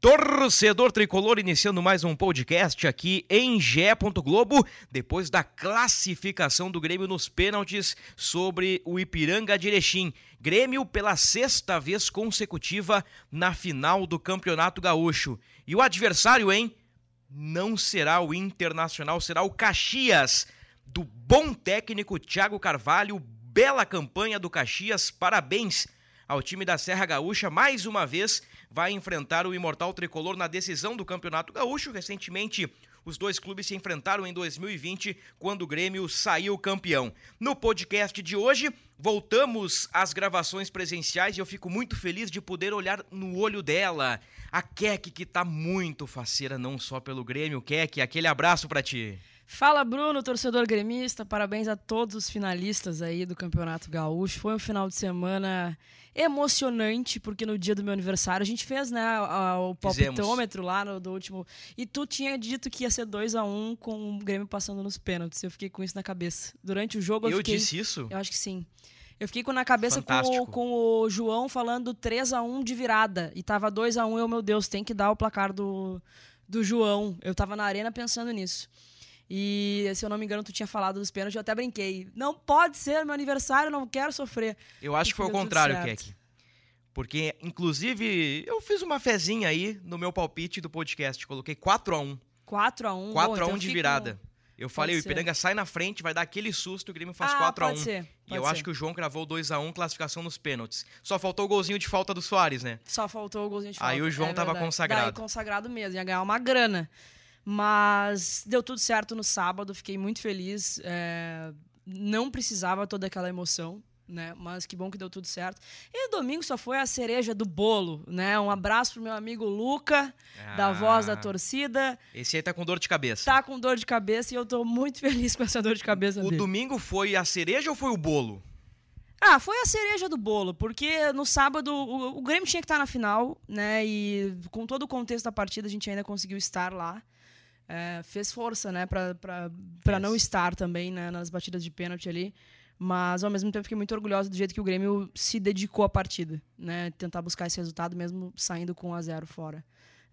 Torcedor tricolor iniciando mais um podcast aqui em Gé. Globo, depois da classificação do Grêmio nos pênaltis sobre o Ipiranga de Erechim. Grêmio pela sexta vez consecutiva na final do Campeonato Gaúcho. E o adversário, hein? Não será o Internacional, será o Caxias, do bom técnico Thiago Carvalho. Bela campanha do Caxias, parabéns ao time da Serra Gaúcha mais uma vez vai enfrentar o Imortal Tricolor na decisão do Campeonato Gaúcho. Recentemente, os dois clubes se enfrentaram em 2020, quando o Grêmio saiu campeão. No podcast de hoje, voltamos às gravações presenciais e eu fico muito feliz de poder olhar no olho dela. A Keck, que tá muito faceira, não só pelo Grêmio. Keck, aquele abraço para ti. Fala Bruno, torcedor gremista, parabéns a todos os finalistas aí do Campeonato Gaúcho. Foi um final de semana emocionante, porque no dia do meu aniversário a gente fez, né, o palpitômetro lá no do último. E tu tinha dito que ia ser 2 a 1 um, com o Grêmio passando nos pênaltis. Eu fiquei com isso na cabeça. Durante o jogo eu, eu fiquei. disse isso? Eu acho que sim. Eu fiquei com na cabeça com o, com o, João falando 3 a 1 de virada. E tava 2 a 1 eu, meu Deus, tem que dar o placar do, do João. Eu tava na arena pensando nisso. E, se eu não me engano, tu tinha falado dos pênaltis, eu até brinquei. Não pode ser meu aniversário, não quero sofrer. Eu acho que foi o contrário, Keck. Porque, inclusive, eu fiz uma fezinha aí no meu palpite do podcast. Coloquei 4x1. 4x1? 4x1 então de virada. Com... Eu falei, pode o Ipiranga ser. sai na frente, vai dar aquele susto, o Grêmio faz ah, 4x1. Pode ser, pode e eu ser. acho que o João cravou 2x1, classificação nos pênaltis. Só faltou o golzinho de falta do Soares, né? Só faltou o golzinho de falta. Aí o João é tava verdade. consagrado. Daí consagrado mesmo, ia ganhar uma grana. Mas deu tudo certo no sábado, fiquei muito feliz. É, não precisava toda aquela emoção, né? Mas que bom que deu tudo certo. E domingo só foi a cereja do bolo, né? Um abraço pro meu amigo Luca, ah, da voz da torcida. Esse aí tá com dor de cabeça. Tá com dor de cabeça e eu tô muito feliz com essa dor de cabeça o dele. domingo foi a cereja ou foi o bolo? Ah, foi a cereja do bolo, porque no sábado o, o Grêmio tinha que estar na final, né? E com todo o contexto da partida a gente ainda conseguiu estar lá é, fez força, né, para não estar também né, nas batidas de pênalti ali. Mas ao mesmo tempo fiquei muito orgulhosa do jeito que o Grêmio se dedicou à partida, né? Tentar buscar esse resultado mesmo saindo com 1 a 0 fora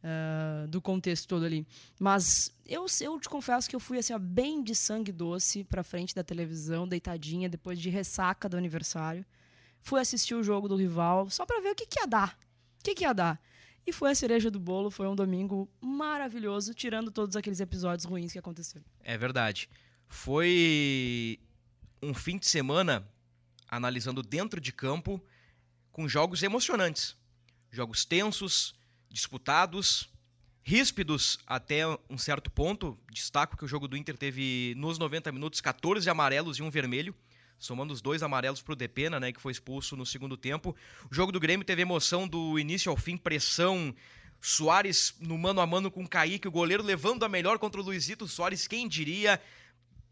uh, do contexto todo ali. Mas eu, eu te confesso que eu fui assim, ó, bem de sangue doce para frente da televisão, deitadinha, depois de ressaca do aniversário. Fui assistir o jogo do rival só para ver o que, que ia dar. O que, que ia dar. E foi a cereja do bolo, foi um domingo maravilhoso, tirando todos aqueles episódios ruins que aconteceram. É verdade. Foi um fim de semana analisando dentro de campo com jogos emocionantes. Jogos tensos, disputados, ríspidos até um certo ponto. Destaco que o jogo do Inter teve nos 90 minutos 14 amarelos e um vermelho somando os dois amarelos para o Depena, né, que foi expulso no segundo tempo. O jogo do Grêmio teve emoção do início ao fim, pressão. Soares no mano a mano com o Kaique, o goleiro levando a melhor contra o Luizito Soares, quem diria?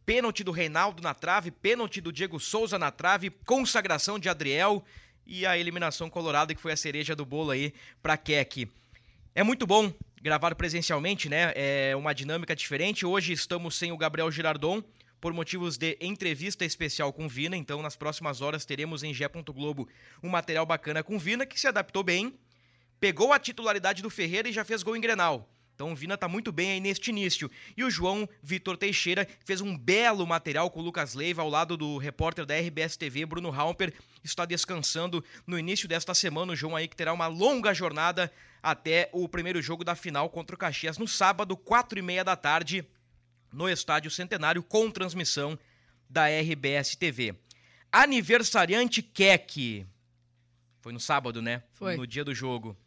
Pênalti do Reinaldo na trave, pênalti do Diego Souza na trave, consagração de Adriel e a eliminação colorada que foi a cereja do bolo aí para Keck. É muito bom gravar presencialmente, né? É uma dinâmica diferente. Hoje estamos sem o Gabriel Girardon, por motivos de entrevista especial com Vina. Então, nas próximas horas, teremos em Gé. Globo um material bacana com Vina, que se adaptou bem, pegou a titularidade do Ferreira e já fez gol em Grenal. Então o Vina tá muito bem aí neste início. E o João Vitor Teixeira fez um belo material com o Lucas Leiva ao lado do repórter da RBS TV, Bruno Halper, está descansando no início desta semana. O João aí que terá uma longa jornada até o primeiro jogo da final contra o Caxias no sábado, quatro e meia da tarde, no Estádio Centenário com transmissão da RBS TV. Aniversariante Keck. Foi no sábado, né? Foi. No dia do jogo.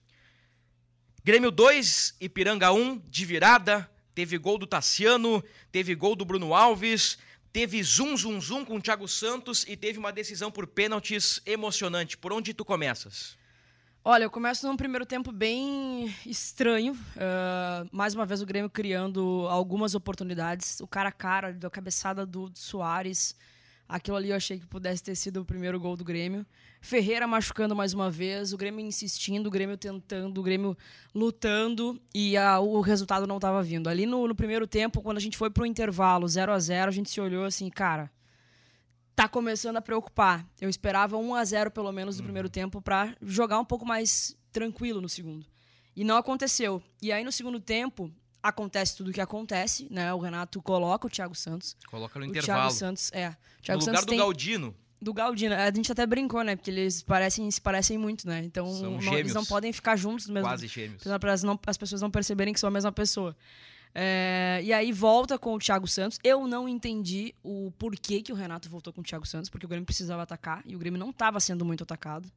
Grêmio 2, Ipiranga 1, de virada. Teve gol do Tassiano, teve gol do Bruno Alves, teve zum, zum, zum com o Thiago Santos e teve uma decisão por pênaltis emocionante. Por onde tu começas? Olha, eu começo num primeiro tempo bem estranho. Uh, mais uma vez o Grêmio criando algumas oportunidades. O cara a cara, da cabeçada do Soares. Aquilo ali eu achei que pudesse ter sido o primeiro gol do Grêmio. Ferreira machucando mais uma vez, o Grêmio insistindo, o Grêmio tentando, o Grêmio lutando e a, o resultado não estava vindo. Ali no, no, primeiro tempo, quando a gente foi pro intervalo 0 a 0 a gente se olhou assim, cara, tá começando a preocupar. Eu esperava 1 a 0 pelo menos no primeiro tempo para jogar um pouco mais tranquilo no segundo. E não aconteceu. E aí no segundo tempo, acontece tudo o que acontece, né? O Renato coloca o Thiago Santos. Coloca no o intervalo. Thiago Santos, é. O Thiago no lugar Santos do tem... Galdino. Do Galdino. A gente até brincou, né? Porque eles parecem, se parecem muito, né? Então não- eles não podem ficar juntos no mesmo Quase gêmeos. para as, não- as pessoas não perceberem que são a mesma pessoa. É, e aí volta com o Thiago Santos. Eu não entendi o porquê que o Renato voltou com o Thiago Santos, porque o Grêmio precisava atacar e o Grêmio não estava sendo muito atacado.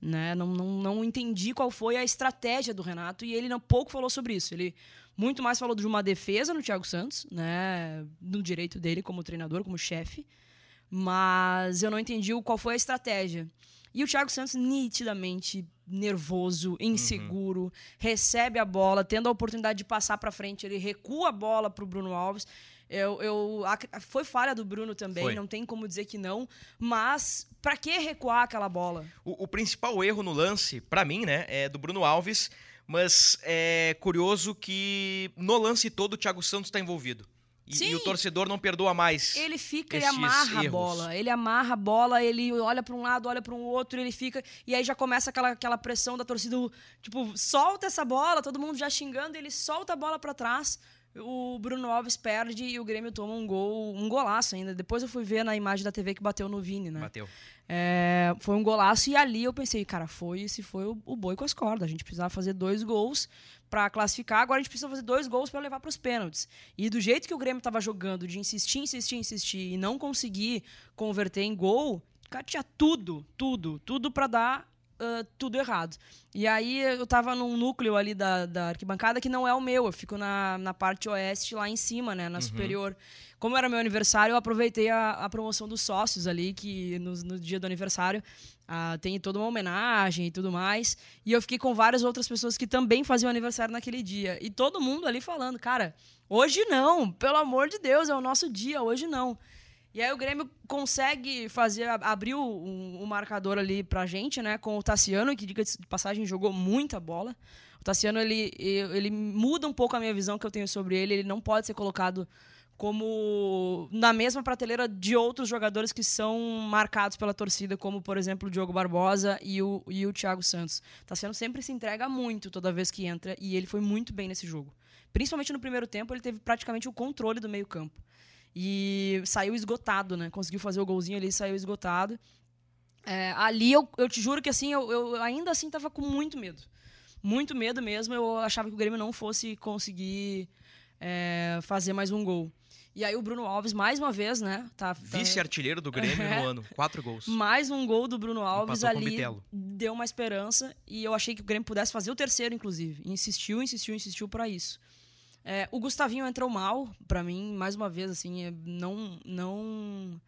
Né? Não, não, não entendi qual foi a estratégia do Renato e ele não pouco falou sobre isso. Ele muito mais falou de uma defesa no Thiago Santos, né? no direito dele como treinador, como chefe, mas eu não entendi qual foi a estratégia. E o Thiago Santos nitidamente nervoso, inseguro, recebe a bola, tendo a oportunidade de passar para frente, ele recua a bola pro Bruno Alves. Eu, eu, ac- foi falha do Bruno também, Foi. não tem como dizer que não. Mas para que recuar aquela bola? O, o principal erro no lance, pra mim, né, é do Bruno Alves, mas é curioso que no lance todo o Thiago Santos tá envolvido. E, e o torcedor não perdoa mais. Ele fica, ele esses amarra a erros. bola. Ele amarra a bola, ele olha para um lado, olha para um outro, ele fica. E aí já começa aquela, aquela pressão da torcida, tipo, solta essa bola, todo mundo já xingando, ele solta a bola para trás. O Bruno Alves perde e o Grêmio toma um gol, um golaço ainda. Depois eu fui ver na imagem da TV que bateu no Vini, né? Bateu. É, foi um golaço e ali eu pensei, cara, foi esse foi o, o boi com as cordas. A gente precisava fazer dois gols para classificar, agora a gente precisa fazer dois gols para levar para os pênaltis. E do jeito que o Grêmio estava jogando, de insistir, insistir, insistir e não conseguir converter em gol, cara, tinha tudo, tudo, tudo para dar ah, tudo errado. E aí eu tava num núcleo ali da, da arquibancada que não é o meu, eu fico na, na parte oeste lá em cima, né, na superior. Como era meu aniversário, eu aproveitei a, a promoção dos sócios ali, que no, no dia do aniversário ah, tem toda uma homenagem e tudo mais. E eu fiquei com várias outras pessoas que também faziam aniversário naquele dia. E todo mundo ali falando, cara, hoje não, pelo amor de Deus, é o nosso dia, hoje não. E aí o Grêmio consegue fazer, ab- abriu um, um marcador ali pra gente, né? Com o Tassiano, que diga de passagem jogou muita bola. O Tassiano, ele, ele muda um pouco a minha visão que eu tenho sobre ele. Ele não pode ser colocado como na mesma prateleira de outros jogadores que são marcados pela torcida, como, por exemplo, o Diogo Barbosa e o, e o Thiago Santos. Tassiano sempre se entrega muito toda vez que entra e ele foi muito bem nesse jogo. Principalmente no primeiro tempo, ele teve praticamente o controle do meio campo. E saiu esgotado, né? Conseguiu fazer o golzinho ali saiu esgotado. É, ali eu, eu te juro que assim, eu, eu ainda assim tava com muito medo. Muito medo mesmo. Eu achava que o Grêmio não fosse conseguir é, fazer mais um gol. E aí o Bruno Alves, mais uma vez, né? Tá, tá- Vice-artilheiro do Grêmio É. no ano. Quatro gols. mais um gol do Bruno Alves Empatou ali deu uma esperança e eu achei que o Grêmio pudesse fazer o terceiro, inclusive. E insistiu, insistiu, insistiu para isso. É, o Gustavinho entrou mal, pra mim, mais uma vez, assim, é, não, não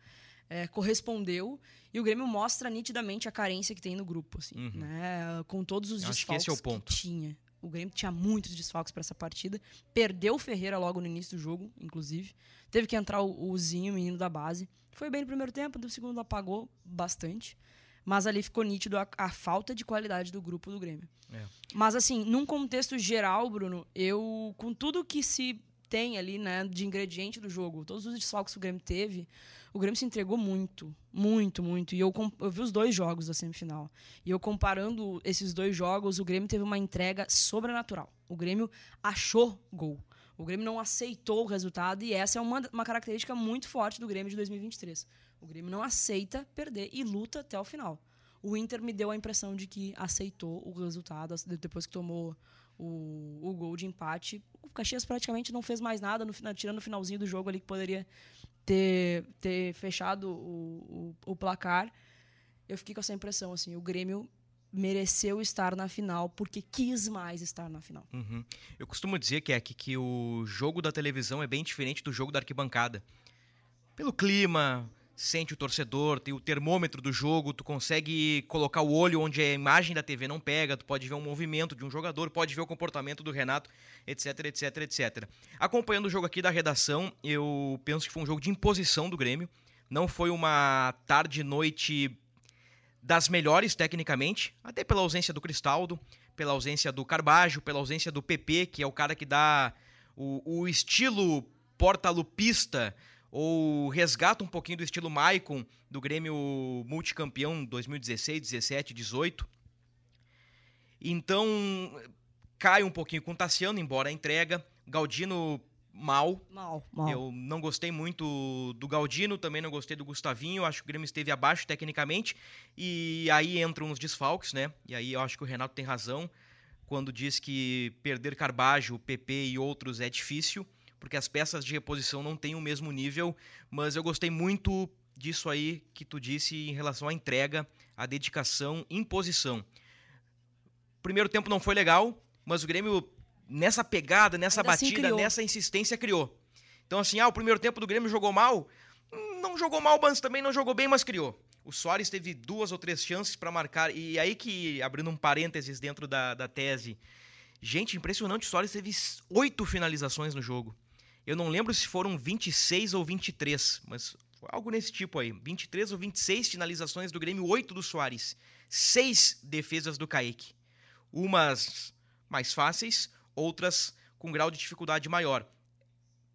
é, correspondeu. E o Grêmio mostra nitidamente a carência que tem no grupo, assim, Uhum. né? Com todos os Eu que desfalques esse é ponto. tinha. O Grêmio tinha muitos desfalques para essa partida. Perdeu o Ferreira logo no início do jogo, inclusive. Teve que entrar o, o Zinho, o menino da base. Foi bem no primeiro tempo, no segundo apagou bastante. Mas ali ficou nítido a, a falta de qualidade do grupo do Grêmio. É. Mas assim, num contexto geral, Bruno, eu, com tudo que se tem ali, né, de ingrediente do jogo, todos os desfalques que o Grêmio teve, o Grêmio se entregou muito, muito, muito. E eu, eu vi os dois jogos da semifinal. E eu comparando esses dois jogos, o Grêmio teve uma entrega sobrenatural. O Grêmio achou gol. O Grêmio não aceitou o resultado e essa é uma, uma característica muito forte do Grêmio de 2023. O Grêmio não aceita perder e luta até o final. O Inter me deu a impressão de que aceitou o resultado depois que tomou o, o gol de empate. O Caxias praticamente não fez mais nada, no, tirando o finalzinho do jogo ali que poderia ter, ter fechado o, o, o placar. Eu fiquei com essa impressão, assim, o Grêmio mereceu estar na final porque quis mais estar na final. Uhum. Eu costumo dizer que é que, que o jogo da televisão é bem diferente do jogo da arquibancada. Pelo clima, sente o torcedor, tem o termômetro do jogo, tu consegue colocar o olho onde a imagem da TV não pega, tu pode ver um movimento de um jogador, pode ver o comportamento do Renato, etc, etc, etc. Acompanhando o jogo aqui da redação, eu penso que foi um jogo de imposição do Grêmio. Não foi uma tarde noite das melhores tecnicamente, até pela ausência do Cristaldo, pela ausência do Carbajo, pela ausência do PP, que é o cara que dá o, o estilo porta-lupista ou resgata um pouquinho do estilo Maicon do Grêmio multicampeão 2016, 17, 18. Então cai um pouquinho com o Tassiano, embora a entrega. Galdino mal. Mal, mal. Eu não gostei muito do Galdino, também não gostei do Gustavinho, acho que o Grêmio esteve abaixo tecnicamente. E aí entram os desfalques, né? E aí eu acho que o Renato tem razão quando diz que perder Carbajo, PP e outros é difícil, porque as peças de reposição não têm o mesmo nível, mas eu gostei muito disso aí que tu disse em relação à entrega, à dedicação, imposição. Primeiro tempo não foi legal, mas o Grêmio nessa pegada, nessa Ainda assim batida, criou. nessa insistência criou. Então assim, ah, o primeiro tempo do Grêmio jogou mal? Não jogou mal, mas também não jogou bem, mas criou. O Soares teve duas ou três chances para marcar. E aí que, abrindo um parênteses dentro da, da tese, gente, impressionante, o Soares teve oito finalizações no jogo. Eu não lembro se foram 26 ou 23, mas algo nesse tipo aí. 23 ou 26 finalizações do Grêmio, oito do Soares. Seis defesas do Kaique. Umas mais fáceis, outras com grau de dificuldade maior.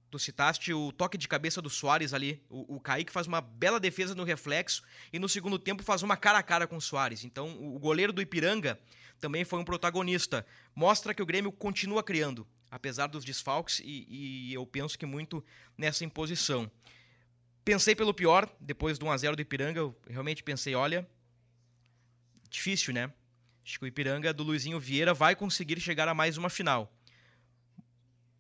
Tu citaste o toque de cabeça do Soares ali. O, o Kaique faz uma bela defesa no reflexo e no segundo tempo faz uma cara a cara com o Soares. Então, o goleiro do Ipiranga também foi um protagonista. Mostra que o Grêmio continua criando, apesar dos desfalques, e, e eu penso que muito nessa imposição. Pensei pelo pior, depois do 1x0 do Ipiranga, eu realmente pensei, olha, difícil, né? Acho que o Ipiranga do Luizinho Vieira vai conseguir chegar a mais uma final.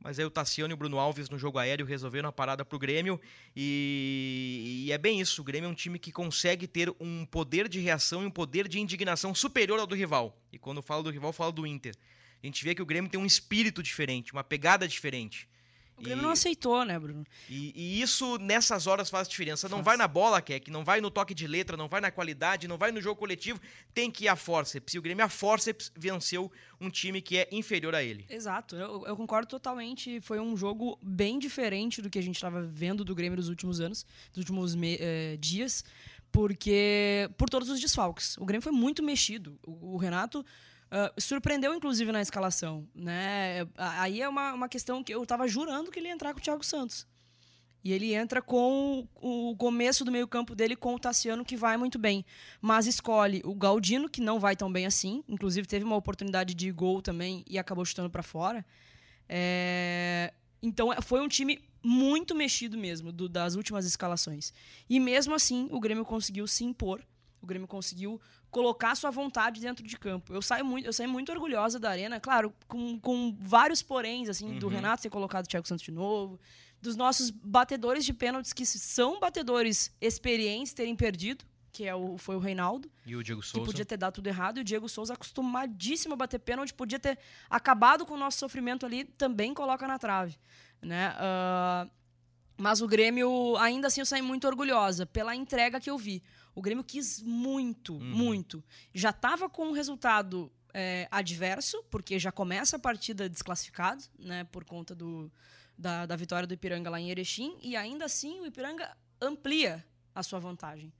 Mas aí o Tassiano e o Bruno Alves no jogo aéreo resolveram a parada pro Grêmio. E, e é bem isso. O Grêmio é um time que consegue ter um poder de reação e um poder de indignação superior ao do rival. E quando falo do rival, falo do Inter. A gente vê que o Grêmio tem um espírito diferente, uma pegada diferente. O Grêmio E- não aceitou, né, Bruno? e, e isso nessas horas faz diferença. Não Faz. vai na bola, que não vai no toque de letra, não vai na qualidade, não vai no jogo coletivo. Tem que ir a forceps. E o Grêmio, a forceps, venceu um time que é inferior a ele. Exato, eu, eu concordo totalmente. Foi um jogo bem diferente do que a gente estava vendo do Grêmio nos últimos anos, nos últimos me- eh, dias, porque por todos os desfalques. O Grêmio foi muito mexido. O, o Renato ah, surpreendeu, inclusive, na escalação. Né? Aí é uma, uma questão que eu estava jurando que ele ia entrar com o Thiago Santos. E ele entra com o começo do meio-campo dele com o Tassiano, que vai muito bem. Mas escolhe o Galdino, que não vai tão bem assim. Inclusive, teve uma oportunidade de gol também e acabou chutando para fora. É, Então, é- foi um time muito mexido mesmo, do- das últimas escalações. E mesmo assim, o Grêmio conseguiu se impor. O Grêmio conseguiu colocar sua vontade dentro de campo. Eu saio muito, eu saio muito orgulhosa da arena, claro, com, com vários poréns, assim, do Renato ter colocado o Thiago Santos de novo, dos nossos batedores de pênaltis, que são batedores experientes, terem perdido, que é o, foi o Reinaldo, E o Diego que Souza. podia ter dado tudo errado, e o Diego Souza acostumadíssimo a bater pênalti, podia ter acabado com o nosso sofrimento ali, também coloca na trave, né? Ah, mas o Grêmio, ainda assim, eu saí muito orgulhosa pela entrega que eu vi. O Grêmio quis muito, muito. Já estava com um resultado é, adverso, porque já começa a partida desclassificado, né? Por conta do, da, da vitória do Ipiranga lá em Erechim. E ainda assim, o Ipiranga amplia a sua vantagem.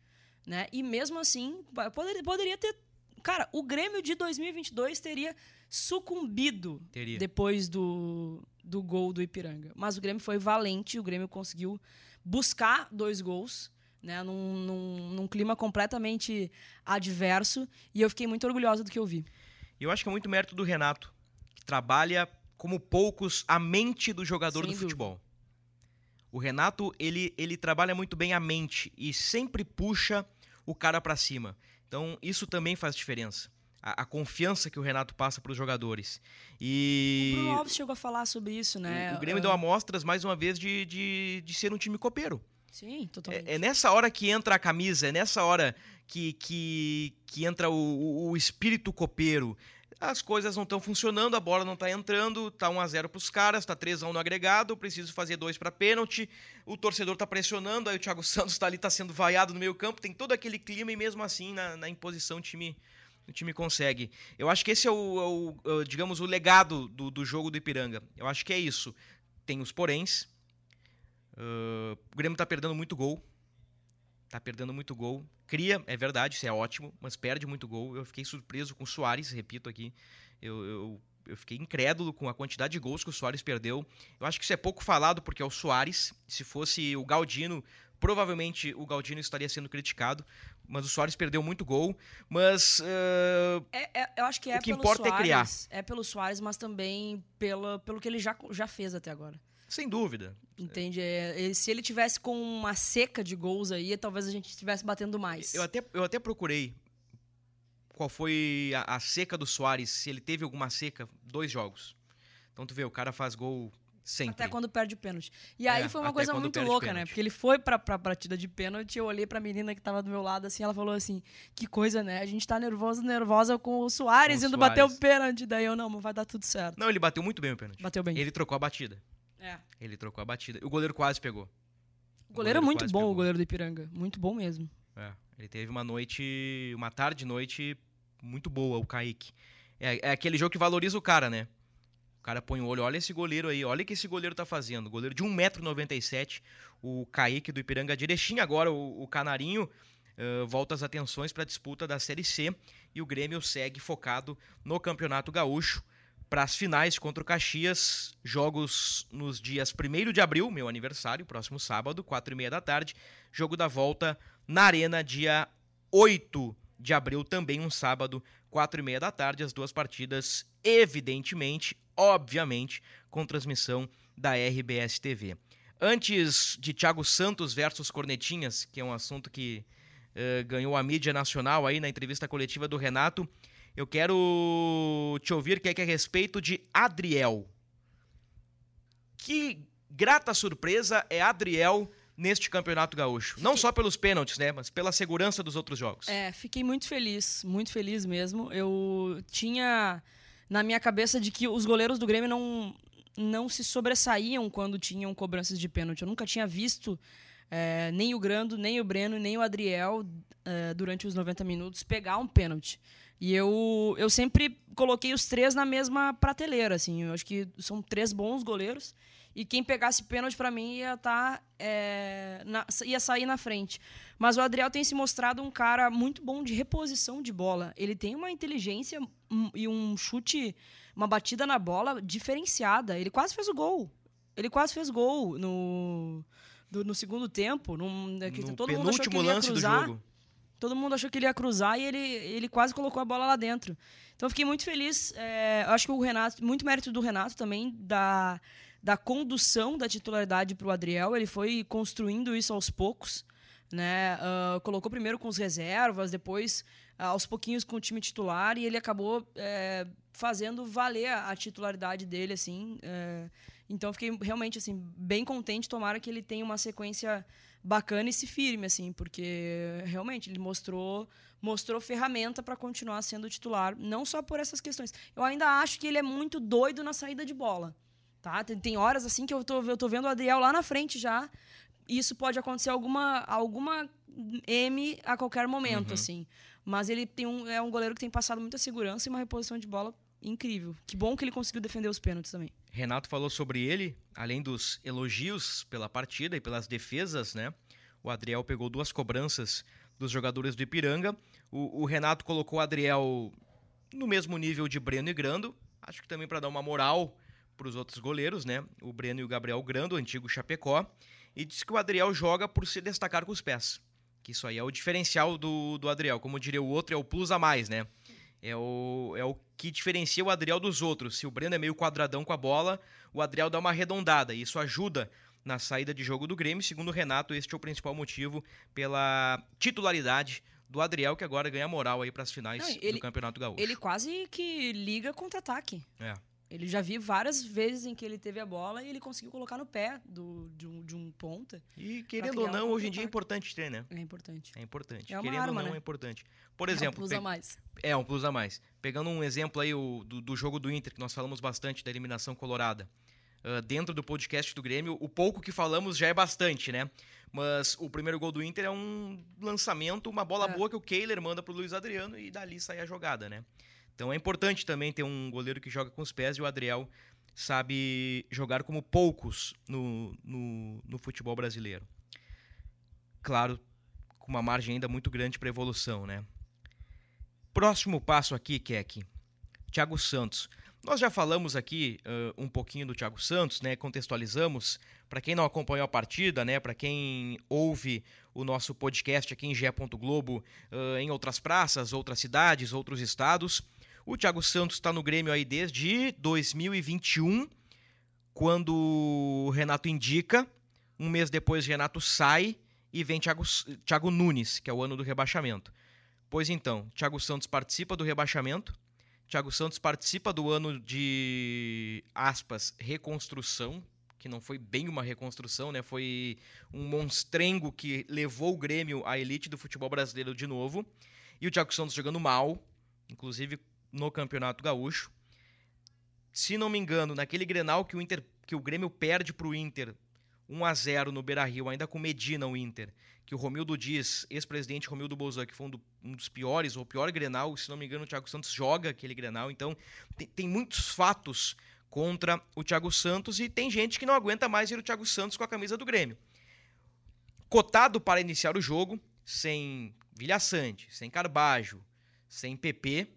Né? E mesmo assim, poderia, poderia ter. Cara, o Grêmio de 2022 teria sucumbido Teria. depois do, do gol do Ipiranga. Mas o Grêmio foi valente, o Grêmio conseguiu buscar dois gols, né, num, num, num clima completamente adverso, e eu fiquei muito orgulhosa do que eu vi. E eu acho que é muito mérito do Renato, que trabalha como poucos a mente do jogador Sem do dúvida. futebol. O Renato, ele, ele trabalha muito bem a mente e sempre puxa o cara pra cima. Então, isso também faz diferença. A, a confiança que o Renato passa pros jogadores. E O Bruno Alves chegou a falar sobre isso, né? o, o Grêmio Ah, deu amostras, mais uma vez, de, de, de ser um time copeiro. Sim, totalmente. É, é nessa hora que entra a camisa, é nessa hora que, que, que entra o, o, o espírito copeiro. As coisas não estão funcionando, a bola não está entrando, tá 1 a 0 para os caras, tá 3 a 1 no agregado, preciso fazer dois para pênalti. O torcedor tá pressionando, aí o Thiago Santos tá ali, tá sendo vaiado no meio-campo, tem todo aquele clima e mesmo assim na, na imposição o time o time consegue. Eu acho que esse é o, é o digamos, o legado do, do jogo do Ipiranga. Eu acho que é isso. Tem os poréns. Uh, o Grêmio tá perdendo muito gol. Tá perdendo muito gol. Cria, é verdade, isso é ótimo, mas perde muito gol. Eu fiquei surpreso com o Soares, repito aqui. Eu, eu, eu fiquei incrédulo com a quantidade de gols que o Soares perdeu. Eu acho que isso é pouco falado porque é o Soares. Se fosse o Galdino, provavelmente o Galdino estaria sendo criticado mas o Soares perdeu muito gol. Mas. Uh, é, é, eu acho que é o que pelo importa Soares, é criar. É pelo Soares, mas também pela, pelo que ele já, já fez até agora. Sem dúvida. Entende? É, se ele tivesse com uma seca de gols aí, talvez a gente estivesse batendo mais. Eu até, eu até procurei qual foi a, a seca do Soares, se ele teve alguma seca, dois jogos. Então tu vê, o cara faz gol Sempre. Até quando perde o pênalti. E aí É, foi uma coisa muito louca, né? Porque ele foi pra, pra batida de pênalti, eu olhei pra menina que tava do meu lado, assim, ela falou assim, que coisa, né? A gente tá nervoso, nervosa com o Soares Com indo bater o pênalti. Daí eu, não, mas vai dar tudo certo. Não, ele bateu muito bem o pênalti. Bateu bem. Ele trocou a batida. É. Ele trocou a batida. O goleiro quase pegou. O goleiro é muito quase bom, pegou. o goleiro do Ipiranga. Muito bom mesmo. É, ele teve uma noite, uma tarde e noite muito boa, o Kaique. É, é aquele jogo que valoriza o cara, né? O cara põe o olho, olha esse goleiro aí, olha o que esse goleiro tá fazendo. Goleiro de 1,97m, o Kaique do Ipiranga direitinho agora, o, o Canarinho eh, volta as atenções para a disputa da Série C e o Grêmio segue focado no Campeonato Gaúcho para as finais contra o Caxias, jogos nos dias 1 de abril, meu aniversário, próximo sábado, 4 e meia da tarde, jogo da volta na Arena, dia 8 de abril, também um sábado, 4 e meia da tarde, as duas partidas, evidentemente, obviamente, com transmissão da RBS TV. Antes de Thiago Santos versus Cornetinhas, que é um assunto que eh, ganhou a mídia nacional aí na entrevista coletiva do Renato, eu quero te ouvir que é que é a respeito de Adriel. Que grata surpresa é Adriel neste Campeonato Gaúcho. Não só pelos pênaltis, né, mas pela segurança dos outros jogos. É, fiquei muito feliz, muito feliz mesmo. Eu tinha na minha cabeça de que os goleiros do Grêmio não, não se sobressaíam quando tinham cobranças de pênalti. Eu nunca tinha visto é, nem o Grando, nem o Breno, nem o Adriel é, durante os 90 minutos pegar um pênalti. E eu, eu sempre coloquei os três na mesma prateleira, assim. Eu acho que são três bons goleiros. E quem pegasse pênalti pra mim ia tá, é, na- ia sair na frente. Mas o Adriel tem se mostrado um cara muito bom de reposição de bola. Ele tem uma inteligência e um chute, uma batida na bola diferenciada. Ele quase fez o gol. Ele quase fez gol no, do- no segundo tempo. Num, que no todo mundo achou que ele ia lance do cruzar. Todo mundo achou que ele ia cruzar e ele, ele quase colocou a bola lá dentro. Então eu fiquei muito feliz. É, acho que o Renato, muito mérito do Renato também, da, da condução da titularidade para o Adriel. Ele foi construindo isso aos poucos. Né? Ah, colocou primeiro com os reservas, depois ah, aos pouquinhos com o time titular e ele acabou é, fazendo valer a, titularidade dele. assim. é. então fiquei realmente assim, bem contente. Tomara que ele tenha uma sequência bacana e se firme, assim, porque realmente ele mostrou mostrou ferramenta para continuar sendo titular, não só por essas questões. Eu ainda acho que ele é muito doido na saída de bola. Tá? Tem, tem horas assim que eu tô, eu tô vendo o Adriel lá na frente já. E isso pode acontecer alguma alguma M a qualquer momento, assim. Mas ele tem um, é um goleiro que tem passado muita segurança e uma reposição de bola incrível. Que bom que ele conseguiu defender os pênaltis também. Renato falou sobre ele, além dos elogios pela partida e pelas defesas, né? O Adriel pegou duas cobranças dos jogadores do Ipiranga. O, o Renato colocou o Adriel no mesmo nível de Breno e Grando. Acho que também para dar uma moral para os outros goleiros, né? O Breno e o Gabriel Grando, antigo Chapecó. E disse que o Adriel joga por se destacar com os pés. Que isso aí é o diferencial do, do Adriel. Como diria o outro, é o plus a mais, né? É o, é o que diferencia o Adriel dos outros. Se o Breno é meio quadradão com a bola, o Adriel dá uma arredondada. E isso ajuda na saída de jogo do Grêmio. Segundo o Renato, este é o principal motivo pela titularidade do Adriel, que agora ganha moral aí para as finais Não, ele- do Campeonato Gaúcho. Ele quase que liga contra-ataque. É. Ele já vi várias vezes em que ele teve a bola e ele conseguiu colocar no pé do, de, um, de um ponta. E querendo ou não, hoje em dia é importante ter, né? É importante. É importante. É querendo arma, ou não, né? é importante. Por exemplo, é um plus a mais. É, um plus a mais. Pegando um exemplo aí o, do, do jogo do Inter, que nós falamos bastante da eliminação colorada. Ah, dentro do podcast do Grêmio, o pouco que falamos já é bastante, né? Mas o primeiro gol do Inter é um lançamento, uma bola É. boa que o Kehler manda pro Luiz Adriano e dali sai a jogada, né? Então é importante também ter um goleiro que joga com os pés e o Adriel sabe jogar como poucos no, no, no futebol brasileiro. Claro, com uma margem ainda muito grande para evolução, né? Próximo passo aqui, Keck. Thiago Santos. Nós já falamos aqui ah, um pouquinho do Thiago Santos, né? Contextualizamos. Para quem não acompanhou a partida, né? Para quem ouve o nosso podcast aqui em Gé. Globo, ah, em outras praças, outras cidades, outros estados. O Thiago Santos está no Grêmio aí desde 2021, quando o Renato indica. Um mês depois, Renato sai e vem Thiago, Thiago Nunes, que é o ano do rebaixamento. Pois então, Thiago Santos participa do rebaixamento. Thiago Santos participa do ano de aspas reconstrução, que não foi bem uma reconstrução, né? Foi um monstrengo que levou o Grêmio à elite do futebol brasileiro de novo. E o Thiago Santos jogando mal, inclusive no Campeonato Gaúcho. Se não me engano, naquele Grenal que o Inter, que o Grêmio perde para o Inter 1 a 0 no Beira-Rio, ainda com Medina o Inter, que o Romildo diz, ex-presidente Romildo Bolzan, que foi um, do- um dos piores, ou pior Grenal, se não me engano, o Thiago Santos joga aquele Grenal, então tem, tem muitos fatos contra o Thiago Santos e tem gente que não aguenta mais ver o Thiago Santos com a camisa do Grêmio. Cotado para iniciar o jogo, sem Vilha Sante, sem Carbajo, sem PP,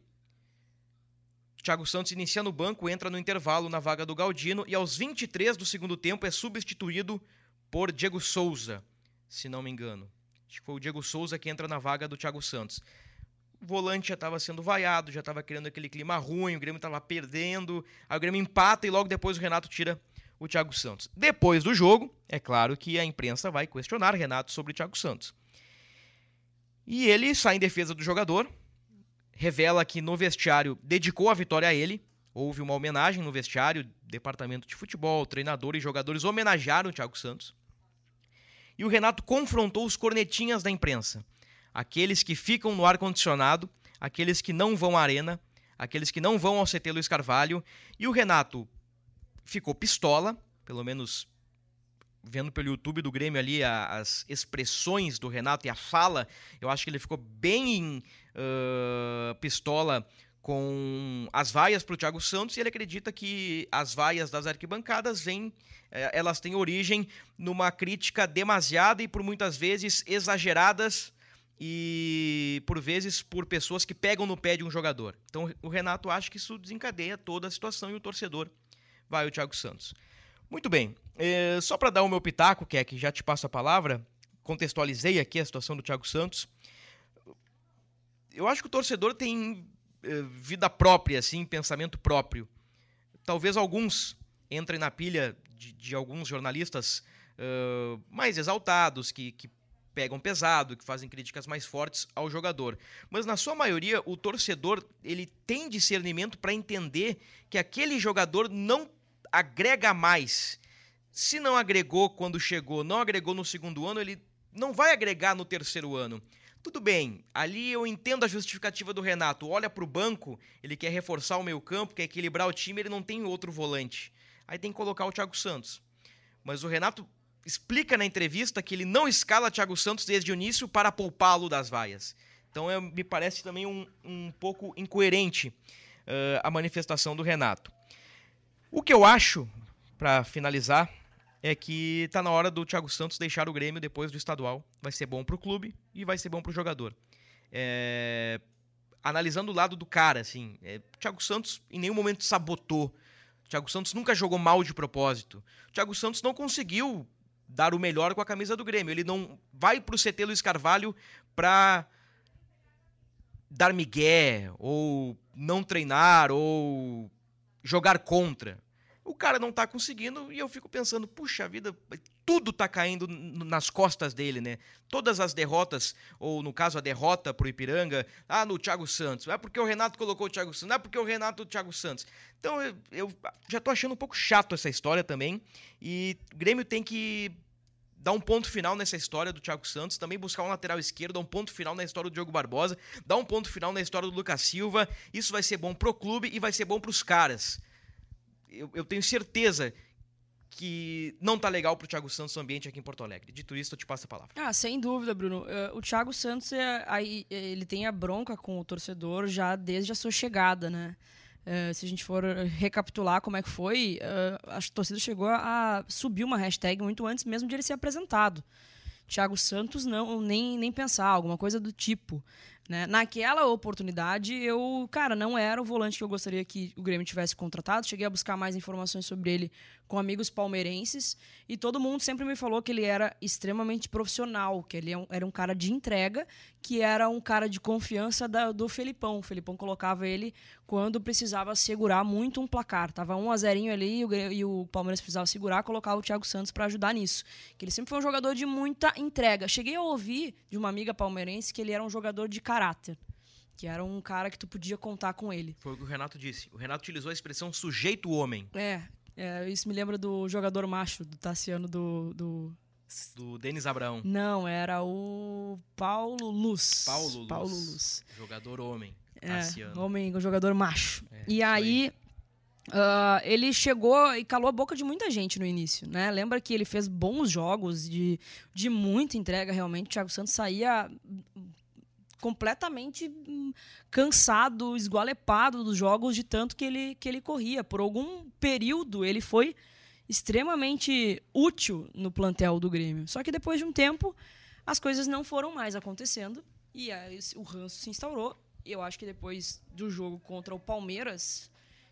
Thiago Santos inicia no banco, entra no intervalo na vaga do Galdino e aos 23 do segundo tempo é substituído por Diego Souza, se não me engano. Acho que foi o Diego Souza que entra na vaga do Thiago Santos. O volante já estava sendo vaiado, já estava criando aquele clima ruim, o Grêmio estava perdendo, aí o Grêmio empata e logo depois o Renato tira o Thiago Santos. Depois do jogo, é claro que a imprensa vai questionar Renato sobre o Thiago Santos. E ele sai em defesa do jogador, revela que no vestiário dedicou a vitória a ele. Houve uma homenagem no vestiário, departamento de futebol, treinador e jogadores homenagearam o Thiago Santos. E o Renato confrontou os cornetinhas da imprensa. Aqueles que ficam no ar-condicionado, aqueles que não vão à arena, aqueles que não vão ao CT Luiz Carvalho. E o Renato ficou pistola, pelo menos vendo pelo YouTube do Grêmio ali a- as expressões do Renato e a fala, eu acho que ele ficou bem ah, pistola com as vaias para o Thiago Santos e ele acredita que as vaias das arquibancadas vêm, eh, elas têm origem numa crítica demasiada e por muitas vezes exageradas e por vezes por pessoas que pegam no pé de um jogador. Então o Renato acha que isso desencadeia toda a situação e o torcedor vai o Thiago Santos. Muito bem, eh, só para dar o meu pitaco, que é que já te passo a palavra, contextualizei aqui a situação do Thiago Santos. Eu acho que o torcedor tem eh, vida própria, assim, pensamento próprio. Talvez alguns entrem na pilha de, de alguns jornalistas eh, mais exaltados, que, que pegam pesado, que fazem críticas mais fortes ao jogador. Mas na sua maioria, o torcedor ele tem discernimento para entender que aquele jogador não agrega mais. Se não agregou quando chegou, não agregou no segundo ano, ele não vai agregar no terceiro ano. Tudo bem, ali eu entendo a justificativa do Renato. Olha para o banco, ele quer reforçar o meio campo, quer equilibrar o time, ele não tem outro volante. Aí tem que colocar o Thiago Santos. Mas o Renato explica na entrevista que ele não escala Thiago Santos desde o início para poupá-lo das vaias. Então é, me parece também um, um pouco incoerente eh, a manifestação do Renato. O que eu acho, para finalizar, é que tá na hora do Thiago Santos deixar o Grêmio depois do estadual. Vai ser bom pro clube e vai ser bom pro jogador. É, Analisando o lado do cara, assim, é, Thiago Santos em nenhum momento sabotou. O Thiago Santos nunca jogou mal de propósito. O Thiago Santos não conseguiu dar o melhor com a camisa do Grêmio. Ele não vai pro CT Luiz Carvalho pra dar migué, ou não treinar, ou jogar contra. O cara não tá conseguindo e eu fico pensando, puxa vida, tudo tá caindo nas costas dele, né? Todas as derrotas, ou no caso a derrota pro Ipiranga, ah, no Thiago Santos. É porque o Renato colocou o Thiago Santos, não é porque o Renato o Thiago Santos. Então eu, eu já tô achando um pouco chato essa história também. E o Grêmio tem que dar um ponto final nessa história do Thiago Santos, também buscar um lateral esquerdo, dar um ponto final na história do Diogo Barbosa, dar um ponto final na história do Lucas Silva. Isso vai ser bom pro clube e vai ser bom pros caras. Eu, eu tenho certeza que não tá legal pro Thiago Santos o ambiente aqui em Porto Alegre. Dito isso, eu te passo a palavra. Ah, sem dúvida, Bruno. Eh, O Thiago Santos, é, aí, eh, ele tem a bronca com o torcedor já desde a sua chegada, né? Se a gente for recapitular como é que foi, a torcida chegou a subir uma hashtag muito antes mesmo de ele ser apresentado. Thiago Santos não nem, nem pensar, alguma coisa do tipo. Né? Naquela oportunidade, eu, cara, não era o volante que eu gostaria que o Grêmio tivesse contratado. Cheguei a buscar mais informações sobre ele com amigos palmeirenses e todo mundo sempre me falou que ele era extremamente profissional, que ele é um- era um cara de entrega, que era um cara de confiança da- do Felipão. O Felipão colocava ele quando precisava segurar muito um placar. Tava 1 a 0 ali e o, e o Palmeiras precisava segurar, colocava o Thiago Santos para ajudar nisso. Que ele sempre foi um jogador de muita entrega. Cheguei a ouvir de uma amiga palmeirense que ele era um jogador de caráter, que era um cara que tu podia contar com ele. Foi o que o Renato disse. O Renato utilizou a expressão sujeito homem, É, é, isso me lembra do jogador macho, do Tassiano do. do... do Denis Abraão. Não, era o Paulo Luz. Paulo Luz. Paulo Luz. Jogador homem. É, Tassiano. homem, jogador macho. É, e aí, ah, ele chegou e calou a boca de muita gente no início, né? Lembra que ele fez bons jogos de, de muita entrega, realmente. O Thiago Santos saía completamente hum, cansado, esgualepado dos jogos de tanto que ele, que ele corria. Por algum período, ele foi extremamente útil no plantel do Grêmio. Só que depois de um tempo, as coisas não foram mais acontecendo e aí o ranço se instaurou. Eu acho que depois do jogo contra o Palmeiras,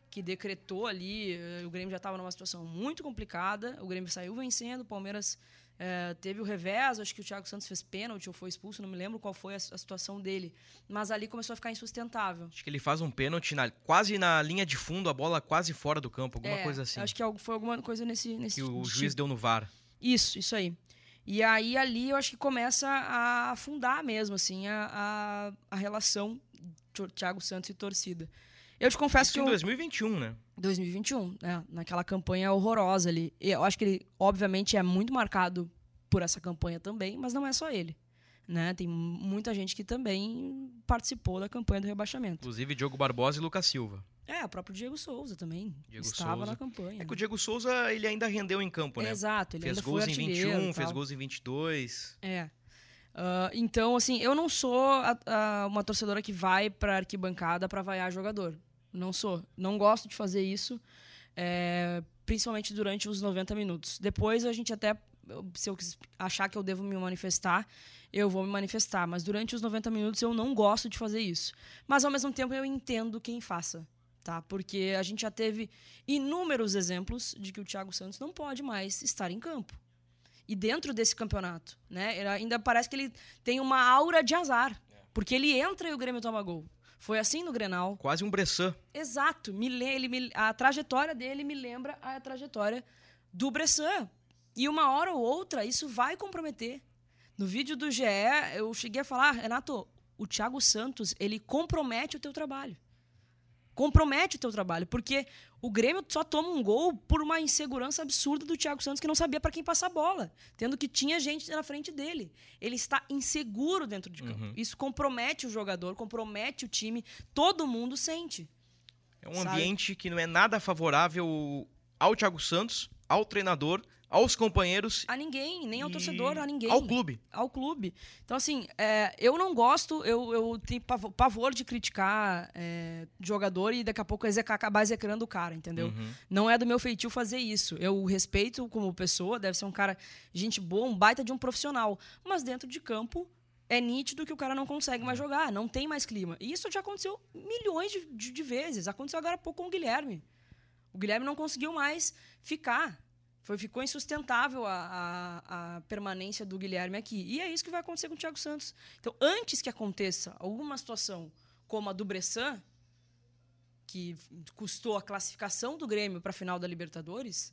que decretou ali, eh, o Grêmio já estava numa situação muito complicada, o Grêmio saiu vencendo, o Palmeiras eh, teve o revés, acho que o Thiago Santos fez pênalti ou foi expulso, não me lembro qual foi a, a situação dele. Mas ali começou a ficar insustentável. Acho que ele faz um pênalti na- quase na linha de fundo, a bola quase fora do campo, alguma É, coisa assim. Acho que foi alguma coisa nesse, nesse Que o tipo. juiz deu no VAR. Isso, isso aí. E aí ali eu acho que começa a afundar mesmo, assim, a, a, a relação Thiago Santos e torcida. Eu te confesso Isso que em eu, 2021, né? 2021, né, naquela campanha horrorosa ali. Eu acho que ele, obviamente, é muito marcado por essa campanha também, mas não é só ele. Né? Tem muita gente que também participou da campanha do rebaixamento. Inclusive Diogo Barbosa e Lucas Silva. É, o próprio Diego Souza também Diego estava Souza. na campanha. É que o Diego Souza, ele ainda rendeu em campo, né? Exato, ele fez ainda gols em artilheiro 21, e fez gols em 22. É. Ah, então, assim, eu não sou a- a- uma torcedora que vai pra arquibancada pra vaiar jogador. Não sou. Não gosto de fazer isso, é, principalmente durante os 90 minutos. Depois a gente até, se eu achar que eu devo me manifestar, eu vou me manifestar. Mas durante os 90 minutos eu não gosto de fazer isso. Mas ao mesmo tempo eu entendo quem faça. Tá? Porque a gente já teve inúmeros exemplos de que o Thiago Santos não pode mais estar em campo e dentro desse campeonato, né? Ele ainda parece que ele tem uma aura de azar, porque ele entra e o Grêmio toma gol. Foi assim no Grenal. Quase um Bressan. Exato. Me, le- ele me- a trajetória dele me lembra a trajetória do Bressan. E uma hora ou outra isso vai comprometer. No vídeo do GE, eu cheguei a falar, Renato, o Thiago Santos, ele compromete o teu trabalho. Compromete o teu trabalho, porque o Grêmio só toma um gol por uma insegurança absurda do Thiago Santos que não sabia para quem passar a bola, tendo que tinha gente na frente dele. Ele está inseguro dentro de campo. Isso compromete o jogador, compromete o time, todo mundo sente. É um Sabe? ambiente que não é nada favorável ao Thiago Santos, ao treinador, aos companheiros A ninguém, nem ao torcedor, a ninguém. Ao clube. Ao clube. Então, assim, é, eu não gosto, eu, eu tenho pavo- pavor de criticar é, jogador e daqui a pouco execar, acabar execrando o cara, entendeu? Uhum. Não é do meu feitio fazer isso. Eu o respeito como pessoa, deve ser um cara, gente boa, um baita de um profissional. Mas dentro de campo, é nítido que o cara não consegue mais jogar, não tem mais clima. E isso já aconteceu milhões de, de- de vezes. Aconteceu agora há pouco com o Guilherme. O Guilherme não conseguiu mais ficar. Foi, ficou insustentável a, a, a permanência do Guilherme aqui. E é isso que vai acontecer com o Thiago Santos. Então, antes que aconteça alguma situação como a do Bressan, que custou a classificação do Grêmio para a final da Libertadores,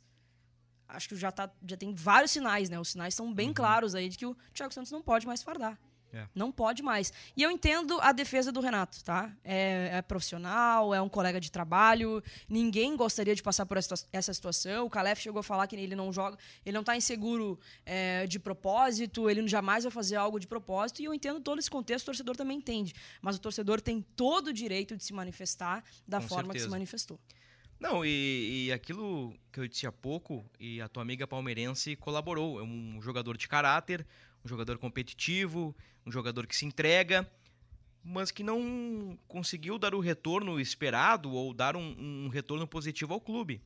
acho que já, tá, já tem vários sinais, né? Os sinais são bem claros aí de que o Thiago Santos não pode mais fardar. É. Não pode mais. E eu entendo a defesa do Renato, tá? É, é profissional, é um colega de trabalho. Ninguém gostaria de passar por essa, essa situação. O Calef chegou a falar que ele não joga, ele não tá inseguro é, de propósito, ele jamais vai fazer algo de propósito. E eu entendo todo esse contexto, o torcedor também entende. Mas o torcedor tem todo o direito de se manifestar da Com forma que se certeza. manifestou. Não, e, e aquilo que eu disse há pouco, e a tua amiga palmeirense colaborou. É um jogador de caráter, um jogador competitivo, um jogador que se entrega, mas que não conseguiu dar o retorno esperado ou dar um, um retorno positivo ao clube.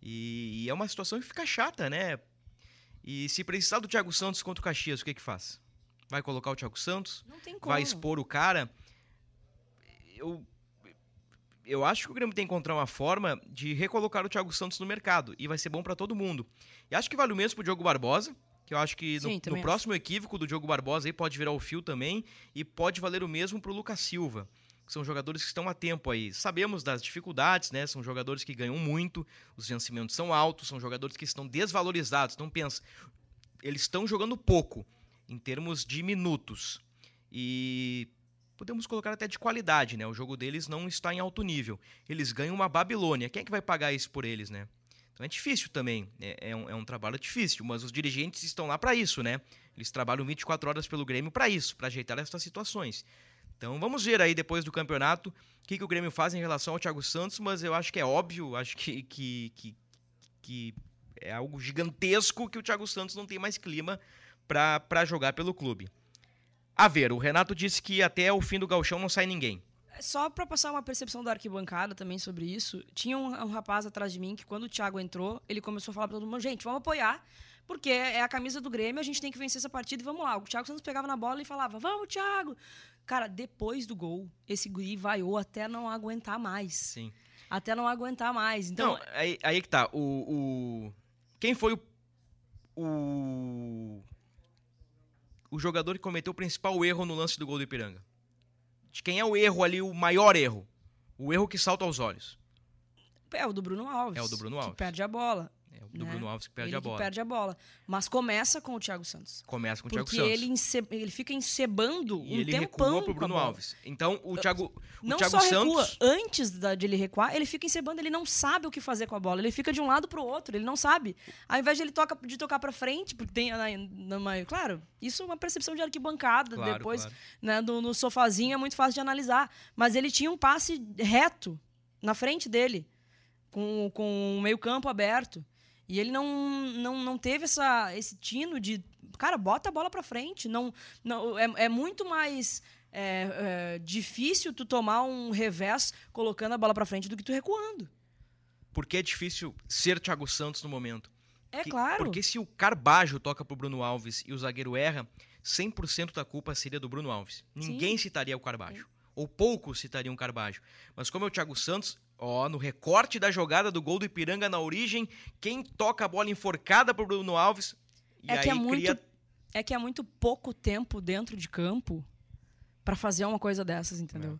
E, e é uma situação que fica chata, né? E se precisar do Thiago Santos contra o Caxias, o que que faz? Vai colocar o Thiago Santos? Não tem como. vai expor o cara. Eu, eu acho que o Grêmio tem que encontrar uma forma de recolocar o Thiago Santos no mercado. E vai ser bom pra todo mundo. E acho que vale o mesmo pro Diogo Barbosa. Que eu acho que no, Sim, no acho. próximo equívoco do Diogo Barbosa aí pode virar o fio também. E pode valer o mesmo pro Lucas Silva. Que são jogadores que estão a tempo aí. Sabemos das dificuldades, né? São jogadores que ganham muito, os vencimentos são altos, são jogadores que estão desvalorizados. Então pensa, eles estão jogando pouco em termos de minutos. E podemos colocar até de qualidade, né? O jogo deles não está em alto nível. Eles ganham uma Babilônia. Quem é que vai pagar isso por eles, né? Então é difícil também. É, é um, é um trabalho difícil, mas os dirigentes estão lá para isso, né? Eles trabalham 24 horas pelo Grêmio para isso, para ajeitar essas situações. Então vamos ver aí depois do campeonato o que, que o Grêmio faz em relação ao Thiago Santos, mas eu acho que é óbvio, acho que, que, que, que é algo gigantesco que o Thiago Santos não tem mais clima para jogar pelo clube. A ver, o Renato disse que até o fim do gauchão não sai ninguém. Só pra passar uma percepção da arquibancada também sobre isso, tinha um, um rapaz atrás de mim que quando o Thiago entrou, ele começou a falar pra todo mundo, gente, vamos apoiar, porque é a camisa do Grêmio, a gente tem que vencer essa partida e vamos lá. O Thiago Santos pegava na bola e falava, vamos, Thiago! Cara, depois do gol, esse guri vaiou até não aguentar mais. Sim. Até não aguentar mais. Então, Não, aí, aí que tá. O, o- Quem foi o, o. O jogador que cometeu o principal erro no lance do gol do Ipiranga? De quem é o erro ali, o maior erro? O erro que salta aos olhos. é o do Bruno Alves. É o do Bruno Alves. Que perde a bola. Do né? Bruno Alves que perde ele a bola. Perde a bola. Mas começa com o Thiago Santos. Começa com o Thiago Porque Santos. ele, ence- ele fica encebando E um ele tempão recua pro Bruno. Alves. Então, o Thiago, o Não Thiago só recua, Santos. antes da- de ele recuar, ele fica encebando, ele não sabe o que fazer com a bola. Ele fica de um lado pro outro, ele não sabe. Ao invés de ele toca, de tocar pra frente, porque tem. Na, numa- claro, isso é uma percepção de arquibancada. Claro, depois, claro. né, do- no sofazinho é muito fácil de analisar. Mas ele tinha um passe reto na frente dele, com, com o meio-campo aberto. E ele não, não, não teve essa, esse tino de. Cara, bota a bola pra frente. Não, não, é, é muito mais é, é, difícil tu tomar um revés colocando a bola pra frente do que tu recuando. Porque é difícil ser Thiago Santos no momento. É Que- claro. Porque se o Carbajo toca pro Bruno Alves e o zagueiro erra, 100% da culpa seria do Bruno Alves. Ninguém citaria o Carbajo. Ou poucos citariam o Carbajo. Mas como é o Thiago Santos, ó, no recorte da jogada do gol do Ipiranga na origem, quem toca a bola enforcada pro Bruno Alves. E é aí que é muito, cria. é que é muito pouco tempo dentro de campo pra fazer uma coisa dessas, entendeu?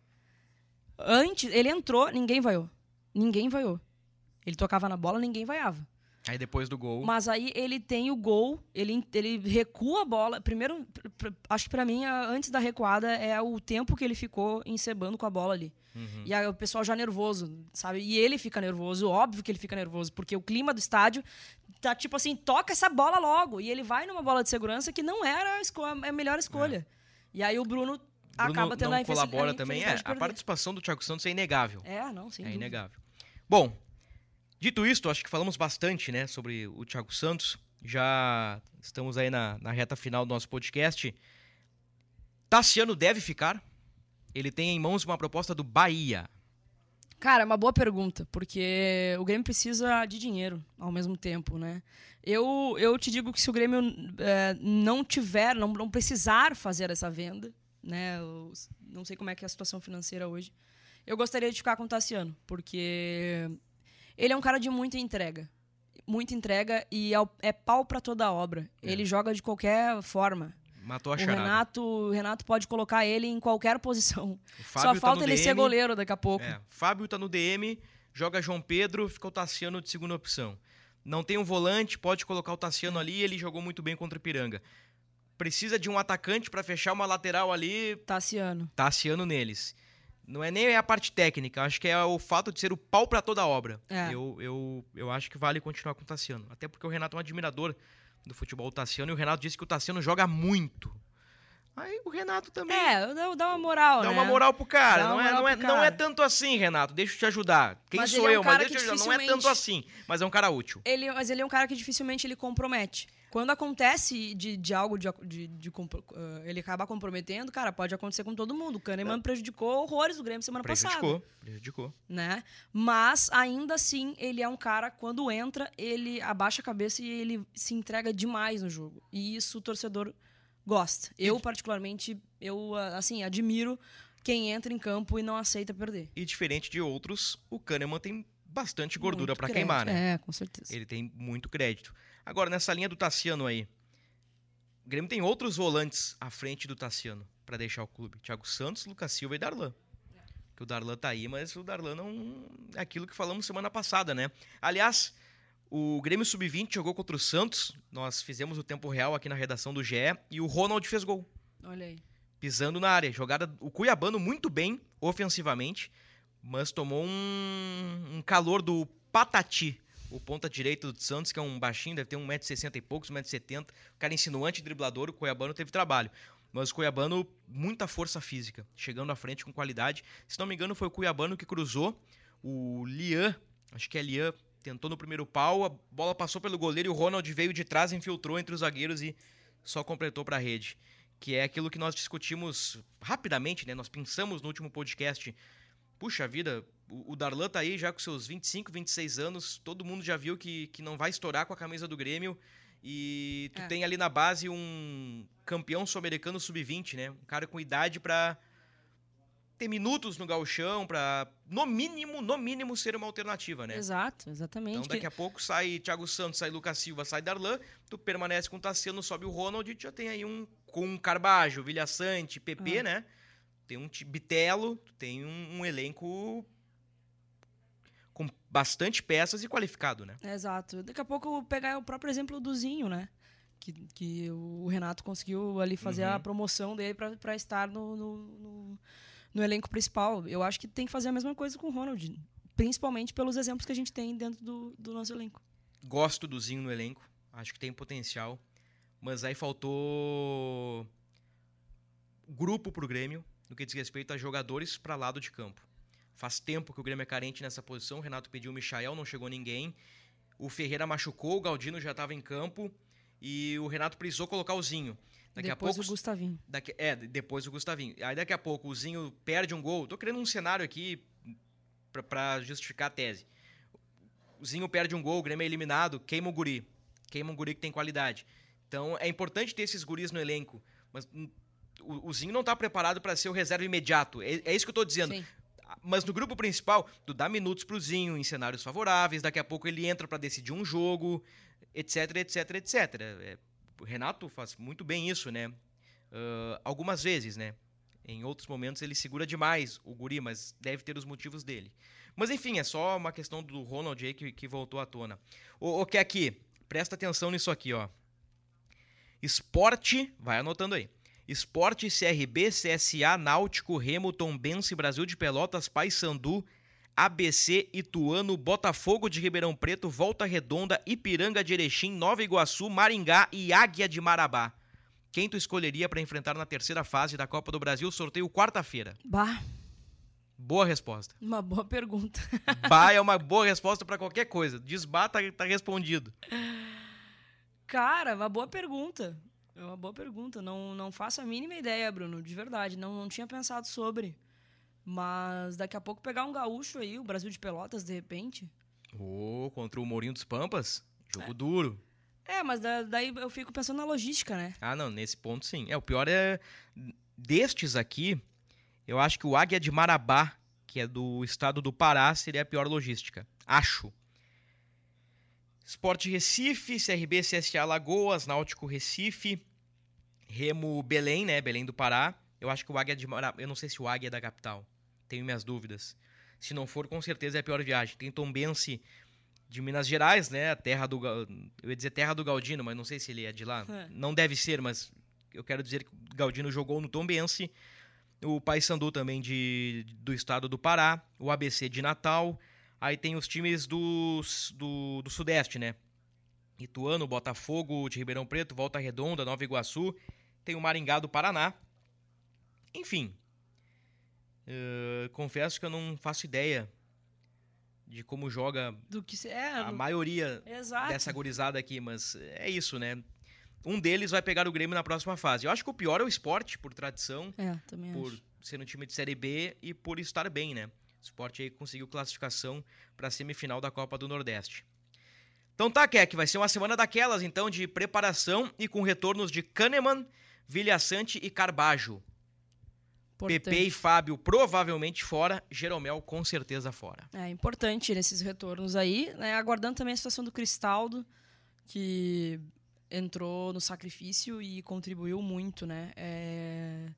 Antes, ele entrou, ninguém vaiou. Ninguém vaiou. Ele tocava na bola, ninguém vaiava. Aí depois do gol. Mas aí ele tem o gol, ele, ele recua a bola. Primeiro, pr- pr- acho que pra mim, a- antes da recuada, é o tempo que ele ficou encebando com a bola ali. Uhum. E aí o pessoal já nervoso, sabe? E ele fica nervoso, óbvio que ele fica nervoso, porque o clima do estádio tá tipo assim, toca essa bola logo. E ele vai numa bola de segurança que não era a, esco- a melhor escolha. E aí o Bruno, Bruno acaba tendo não a colabora a também. É, a participação do Thiago Santos é inegável. É, não, sem é dúvida. inegável. Bom, dito isto, acho que falamos bastante, né, sobre o Thiago Santos. Já estamos aí na, na reta final do nosso podcast. Tassiano deve ficar. Ele tem em mãos uma proposta do Bahia. Cara, é uma boa pergunta, porque o Grêmio precisa de dinheiro ao mesmo tempo, né? Eu, eu te digo que se o Grêmio é, não tiver, não, não precisar fazer essa venda, né? eu não sei como é que é a situação financeira hoje. Eu gostaria de ficar com o Tassiano, porque ele é um cara de muita entrega. Muita entrega e é, é pau pra toda a obra. Ele joga de qualquer forma. Matou a O charada. Renato, o Renato pode colocar ele em qualquer posição. Só tá falta no ele ser DM. goleiro daqui a pouco. É, Fábio tá no DM, joga João Pedro, fica o Tassiano de segunda opção. Não tem um volante, pode colocar o Tassiano ali, ele jogou muito bem contra o Ipiranga. Precisa de um atacante pra fechar uma lateral ali, Tassiano. Tassiano neles. Não é nem a parte técnica, acho que é o fato de ser o pau pra toda obra. É. Eu, eu, eu acho que vale continuar com o Tassiano. Até porque o Renato é um admirador do futebol Tassiano e o Renato disse que o Tassiano joga muito. Aí o Renato também É, dá, dá uma moral, Dá né? uma moral pro cara. Dá Não é, moral não, é, pro não é cara. tanto assim, Renato. Deixa eu te ajudar. Quem Mas sou é um eu? Mas cara deixa eu te ajudar. Não é tanto dificilmente- assim, mas é um cara útil. Ele, mas ele é um cara que dificilmente ele compromete. Quando acontece de, de algo de, de- de eh, ele acabar comprometendo, cara, pode acontecer com todo mundo. O Kahneman prejudicou horrores do Grêmio semana passada. Prejudicou. Prejudicou. né? Mas ainda assim, ele é um cara quando entra, ele abaixa a cabeça e ele se entrega demais no jogo. E isso o torcedor gosta. Eu particularmente, eu ah, assim, admiro quem entra em campo e não aceita perder. E diferente de outros, o Kahneman tem bastante gordura crédito. queimar, né? É, com certeza. Ele tem muito crédito. Agora, nessa linha do Tassiano aí, o Grêmio tem outros volantes à frente do Tassiano pra deixar o clube. Thiago Santos, Lucas Silva e Darlan. Que o Darlan tá aí, mas o Darlan não é aquilo que falamos semana passada, né? Aliás, o Grêmio Sub-20 jogou contra o Santos. Nós fizemos o tempo real aqui na redação do GE e o Ronald fez gol Olha aí. pisando na área. Jogada, o Cuiabano muito bem ofensivamente, mas tomou um, um calor do Patati, o ponta direito do Santos, que é um baixinho, deve ter 1,60m e poucos, 1,70m. O cara insinuante driblador, o Cuiabano teve trabalho. Mas o Cuiabano, muita força física, chegando à frente com qualidade. Se não me engano, foi o Cuiabano que cruzou. O Lian, acho que é Lian, tentou no primeiro pau, a bola passou pelo goleiro e o Ronald veio de trás, infiltrou entre os zagueiros e só completou para a rede. Que é aquilo que nós discutimos rapidamente, né? Nós pensamos no último podcast. Puxa vida, o o Darlan tá aí já com seus 25, 26 anos, todo mundo já viu que, que não vai estourar com a camisa do Grêmio. E tu É. tem ali na base um campeão sul-americano sub-20, né? Um cara com idade pra ter minutos no gauchão, pra no mínimo, no mínimo ser uma alternativa, né? Exato, exatamente. Então daqui Que- a pouco sai Thiago Santos, sai Lucas Silva, sai Darlan, tu permanece com o Tassiano, sobe o Ronald e tu já tem aí um com um Carbajo, Vilha Sante, PP, Ah. né? Tem um Bitelo, tu tem um, um elenco bastante peças e qualificado, né? Exato. Daqui a pouco eu pegar o próprio exemplo do Zinho, né? Que, que o Renato conseguiu ali fazer a Uhum. promoção dele pra estar no, no, no- no elenco principal. Eu acho que tem que fazer a mesma coisa com o Ronald. Principalmente pelos exemplos que a gente tem dentro do, do nosso elenco. Gosto do Zinho no elenco, acho que tem potencial, mas aí faltou grupo pro Grêmio no que diz respeito a jogadores para lado de campo. Faz tempo que o Grêmio é carente nessa posição, o Renato pediu o Michael, não chegou ninguém. O Ferreira machucou, o Galdino já estava em campo e o Renato precisou colocar o Zinho. Daqui Depois a pouco o Gustavinho. Daqui- é, de- depois o Gustavinho. Aí daqui a pouco o Zinho perde um gol. Tô criando um cenário aqui pra justificar a tese. O Zinho perde um gol, o Grêmio é eliminado, queima o guri. Queima um guri que tem qualidade. Então é importante ter esses guris no elenco. Mas o, o Zinho não tá preparado pra ser o reserva imediato. É, é isso que eu tô dizendo. Sim. Mas no grupo principal, tu dá minutos pro Zinho em cenários favoráveis, daqui a pouco ele entra pra decidir um jogo, etc, etc, etc. É, o Renato faz muito bem isso, né? Ah, algumas vezes, né? Em outros momentos ele segura demais o guri, mas deve ter os motivos dele. Mas enfim, é só uma questão do Ronald aí que, que voltou à tona. O, o que aqui? Presta atenção nisso aqui, ó. Esporte, vai anotando aí. Esporte, CRB, CSA, Náutico, Remo, Tombense, Brasil de Pelotas, Paysandu, ABC, Ituano, Botafogo de Ribeirão Preto, Volta Redonda, Ipiranga de Erechim, Nova Iguaçu, Maringá e Águia de Marabá. Quem tu escolheria para enfrentar na terceira fase da Copa do Brasil, sorteio quarta-feira? Bah, Boa resposta. uma boa pergunta. Bah é uma boa resposta para qualquer coisa. Desbá tá, tá respondido. Cara, uma boa pergunta. É uma boa pergunta. Não, não faço a mínima ideia, Bruno, de verdade. Não, não tinha pensado sobre. Mas daqui a pouco pegar um gaúcho aí, o Brasil de Pelotas, de repente. Ô, contra o Mourinho dos Pampas, jogo duro. É, mas da- daí eu fico pensando na logística, né? Ah, não, nesse ponto sim. É, o pior é. Destes aqui, eu acho que o Águia de Marabá, que é do estado do Pará, seria a pior logística. Acho. Esporte Recife, CRB, CSA Lagoas, Náutico Recife, Remo Belém, né? Belém do Pará. Eu acho que o Águia de Mara... Eu não sei se o Águia é da capital. Tenho minhas dúvidas. Se não for, com certeza é a pior viagem. Tem Tombense de Minas Gerais, né? A terra do. Eu ia dizer terra do Galdino, mas não sei se ele é de lá. É. Não deve ser, mas eu quero dizer que o Galdino jogou no Tombense. O Paysandu também de, do estado do Pará. O ABC de Natal. Aí tem os times do, do, do Sudeste, né? Ituano, Botafogo de Ribeirão Preto, Volta Redonda, Nova Iguaçu. Tem o Maringá do Paraná. Enfim, Uh, confesso que eu não faço ideia de como joga Do que é, a maioria Exato. dessa gurizada aqui, mas é isso, né? Um deles vai pegar o Grêmio na próxima fase. Eu acho que o pior é o esporte, por tradição, é, também por acho. ser um time de Série B e por estar bem, né? O esporte aí conseguiu classificação para a semifinal da Copa do Nordeste. Então tá, Keck, vai ser uma semana daquelas, então, de preparação e com retornos de Kahneman, Vilhaçante e Carbajo. Importante. Pepe e Fábio provavelmente fora, Jeromel com certeza fora. É importante nesses retornos aí, né? aguardando também a situação do Cristaldo, que entrou no sacrifício e contribuiu muito, né? É...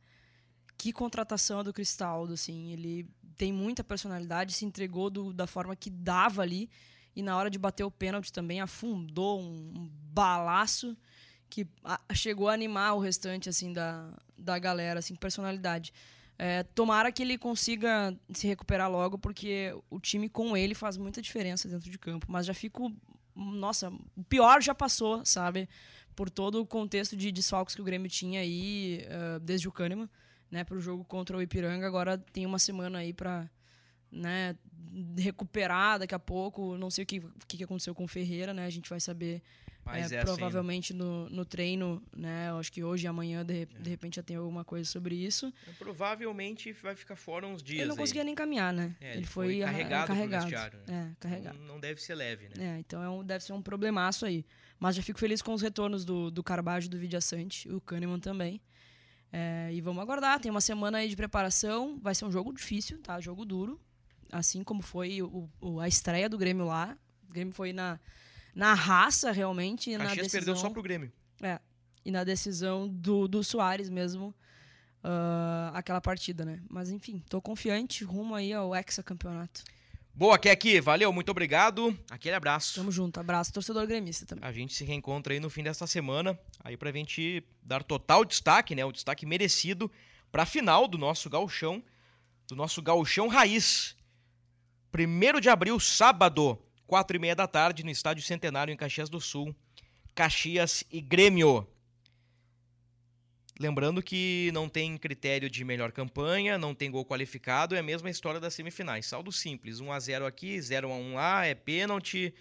Que contratação do Cristaldo, assim, ele tem muita personalidade, se entregou do, da forma que dava ali e na hora de bater o pênalti também afundou um, um balaço que chegou a animar o restante assim da, da galera, assim, personalidade. É, tomara que ele consiga se recuperar logo, porque o time com ele faz muita diferença dentro de campo. Mas já fico. Nossa, o pior já passou, sabe? Por todo o contexto de desfalques que o Grêmio tinha aí, uh, desde o Kahneman, né, para o jogo contra o Ipiranga. Agora tem uma semana aí para né, recuperar daqui a pouco. Não sei o que, o que aconteceu com o Ferreira, né? A gente vai saber é, é provavelmente assim, no, no treino, né? Eu acho que hoje e amanhã, de, é. de repente, já tem alguma coisa sobre isso. Provavelmente vai ficar fora uns dias. Ele não conseguia nem caminhar, né? É, ele, ele, foi, foi carregado. carregado. Né? É, carregado. Não, não, deve ser leve, né? É, então é um, deve ser um problemaço aí. Mas já fico feliz com os retornos do, do Carbajo do Vidiaçante, o Kahneman também. É, e vamos aguardar. Tem uma semana aí de preparação. Vai ser um jogo difícil, tá? Jogo duro. Assim como foi o, o, a estreia do Grêmio lá. O Grêmio foi na na raça, realmente. Caxias na decisão, perdeu só pro Grêmio. É. E na decisão do, do Soares mesmo, uh, aquela partida, né? Mas enfim, tô confiante rumo aí ao hexacampeonato. Boa, aqui Valeu, muito obrigado. Aquele abraço. Tamo junto. Abraço, torcedor gremista também. A gente se reencontra aí no fim desta semana, aí pra gente dar total destaque, né? O destaque merecido pra final do nosso gauchão, do nosso gauchão raiz. Primeiro de abril, sábado, quatro e meia da tarde, no Estádio Centenário, em Caxias do Sul. Caxias e Grêmio. Lembrando que não tem critério de melhor campanha, não tem gol qualificado, é a mesma história das semifinais. Saldo simples, 1 a 0 aqui, 0 a 1 lá, é pênalti,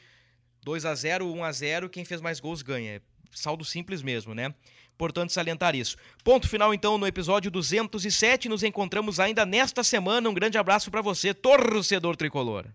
2 a 0, 1 a 0, quem fez mais gols ganha. É saldo simples mesmo, né? Importante salientar isso. Ponto final então no episódio 207, nos encontramos ainda nesta semana. Um grande abraço para você, torcedor tricolor.